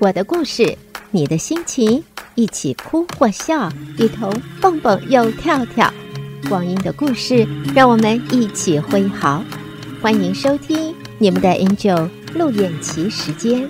我的故事，你的心情，一起哭或笑，一同蹦蹦又跳跳。光阴的故事，让我们一起挥毫。欢迎收听你们的 Angel 陆燕琪时间。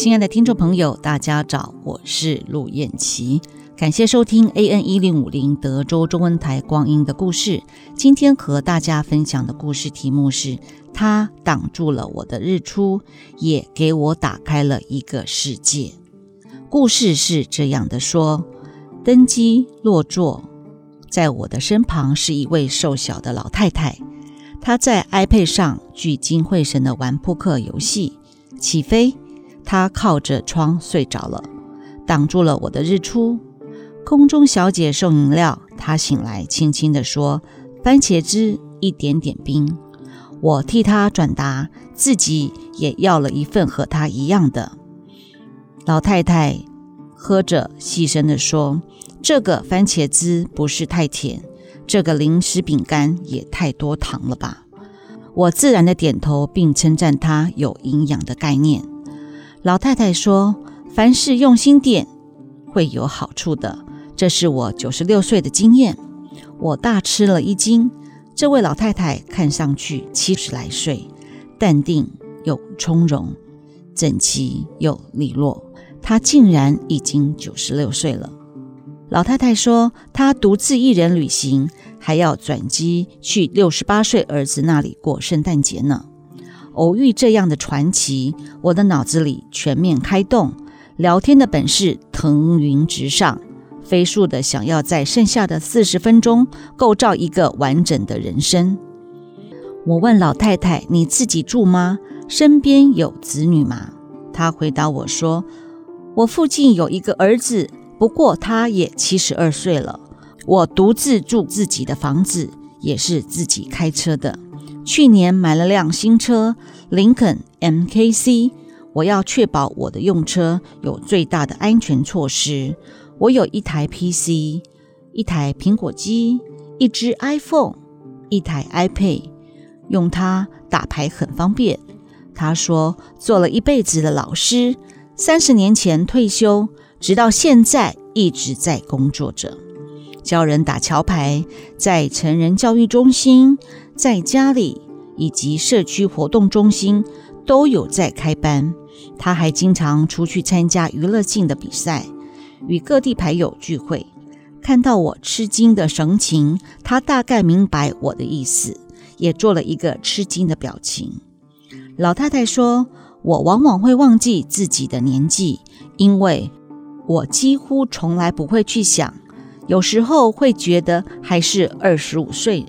亲爱的听众朋友，大家早，我是陆燕琪，感谢收听 A N 一零五零德州中文台光阴的故事。今天和大家分享的故事题目是：它挡住了我的日出，也给我打开了一个世界。故事是这样的说：登机落座，在我的身旁是一位瘦小的老太太，她在 iPad 上聚精会神地玩扑克游戏。起飞。他靠着窗睡着了，挡住了我的日出。空中小姐送饮料，她醒来轻轻地说：“番茄汁，一点点冰。”我替她转达，自己也要了一份和她一样的。老太太喝着，细声地说：“这个番茄汁不是太甜，这个零食饼干也太多糖了吧？”我自然的点头，并称赞她有营养的概念。老太太说：“凡事用心点，会有好处的。”这是我九十六岁的经验。我大吃了一惊。这位老太太看上去七十来岁，淡定又从容，整齐又利落。她竟然已经九十六岁了。老太太说：“她独自一人旅行，还要转机去六十八岁儿子那里过圣诞节呢。”偶遇这样的传奇，我的脑子里全面开动，聊天的本事腾云直上，飞速的想要在剩下的四十分钟构造一个完整的人生。我问老太太：“你自己住吗？身边有子女吗？”她回答我说：“我附近有一个儿子，不过他也七十二岁了。我独自住自己的房子，也是自己开车的。”去年买了辆新车，林肯 MKC。我要确保我的用车有最大的安全措施。我有一台 PC，一台苹果机，一只 iPhone，一台 iPad，用它打牌很方便。他说，做了一辈子的老师，三十年前退休，直到现在一直在工作着，教人打桥牌，在成人教育中心。在家里以及社区活动中心都有在开班，他还经常出去参加娱乐性的比赛，与各地牌友聚会。看到我吃惊的神情，他大概明白我的意思，也做了一个吃惊的表情。老太太说：“我往往会忘记自己的年纪，因为我几乎从来不会去想，有时候会觉得还是二十五岁。”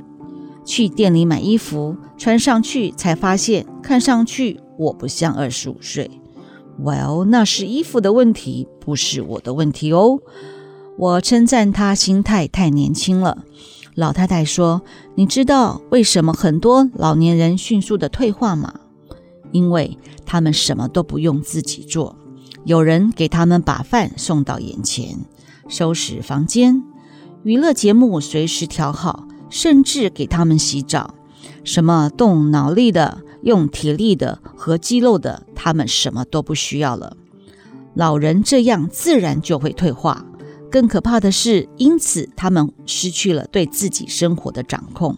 去店里买衣服，穿上去才发现，看上去我不像二十五岁。Well，那是衣服的问题，不是我的问题哦。我称赞她心态太年轻了。老太太说：“你知道为什么很多老年人迅速的退化吗？因为他们什么都不用自己做，有人给他们把饭送到眼前，收拾房间，娱乐节目随时调好。”甚至给他们洗澡，什么动脑力的、用体力的和肌肉的，他们什么都不需要了。老人这样自然就会退化。更可怕的是，因此他们失去了对自己生活的掌控。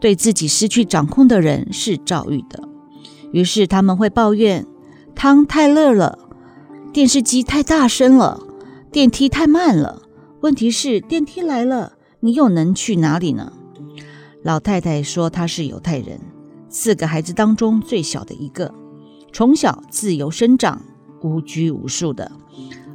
对自己失去掌控的人是躁郁的，于是他们会抱怨：汤太热了，电视机太大声了，电梯太慢了。问题是电梯来了。你又能去哪里呢？老太太说她是犹太人，四个孩子当中最小的一个，从小自由生长，无拘无束的。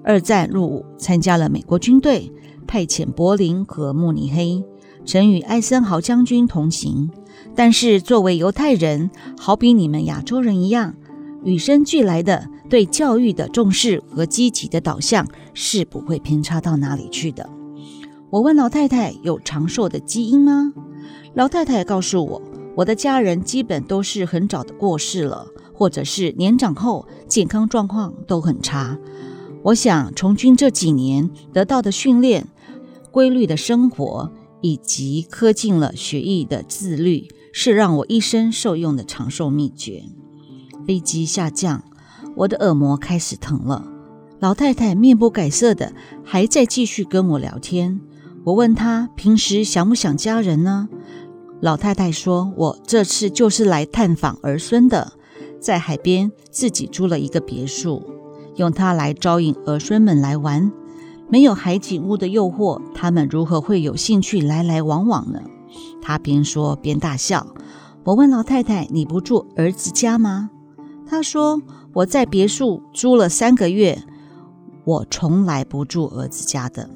二战入伍，参加了美国军队，派遣柏林和慕尼黑，曾与艾森豪将军同行。但是作为犹太人，好比你们亚洲人一样，与生俱来的对教育的重视和积极的导向是不会偏差到哪里去的。我问老太太：“有长寿的基因吗？”老太太告诉我：“我的家人基本都是很早的过世了，或者是年长后健康状况都很差。我想从军这几年得到的训练、规律的生活以及刻进了学艺的自律，是让我一生受用的长寿秘诀。飞机下降，我的耳膜开始疼了。老太太面不改色的还在继续跟我聊天。我问她平时想不想家人呢？老太太说：“我这次就是来探访儿孙的，在海边自己租了一个别墅，用它来招引儿孙们来玩。没有海景屋的诱惑，他们如何会有兴趣来来往往呢？”她边说边大笑。我问老太太：“你不住儿子家吗？”她说：“我在别墅租了三个月，我从来不住儿子家的。”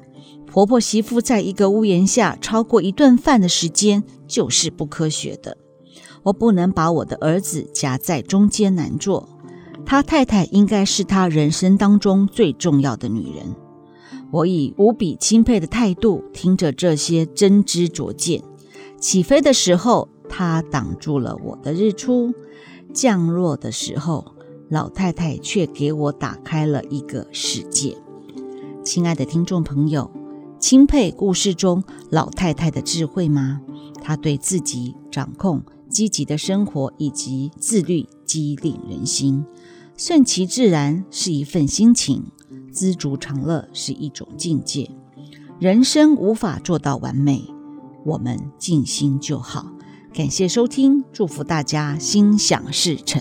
婆婆媳妇在一个屋檐下超过一顿饭的时间就是不科学的。我不能把我的儿子夹在中间难做。他太太应该是他人生当中最重要的女人。我以无比钦佩的态度听着这些真知灼见。起飞的时候，他挡住了我的日出；降落的时候，老太太却给我打开了一个世界。亲爱的听众朋友。钦佩故事中老太太的智慧吗？她对自己掌控、积极的生活以及自律激励人心。顺其自然是一份心情，知足常乐是一种境界。人生无法做到完美，我们尽心就好。感谢收听，祝福大家心想事成。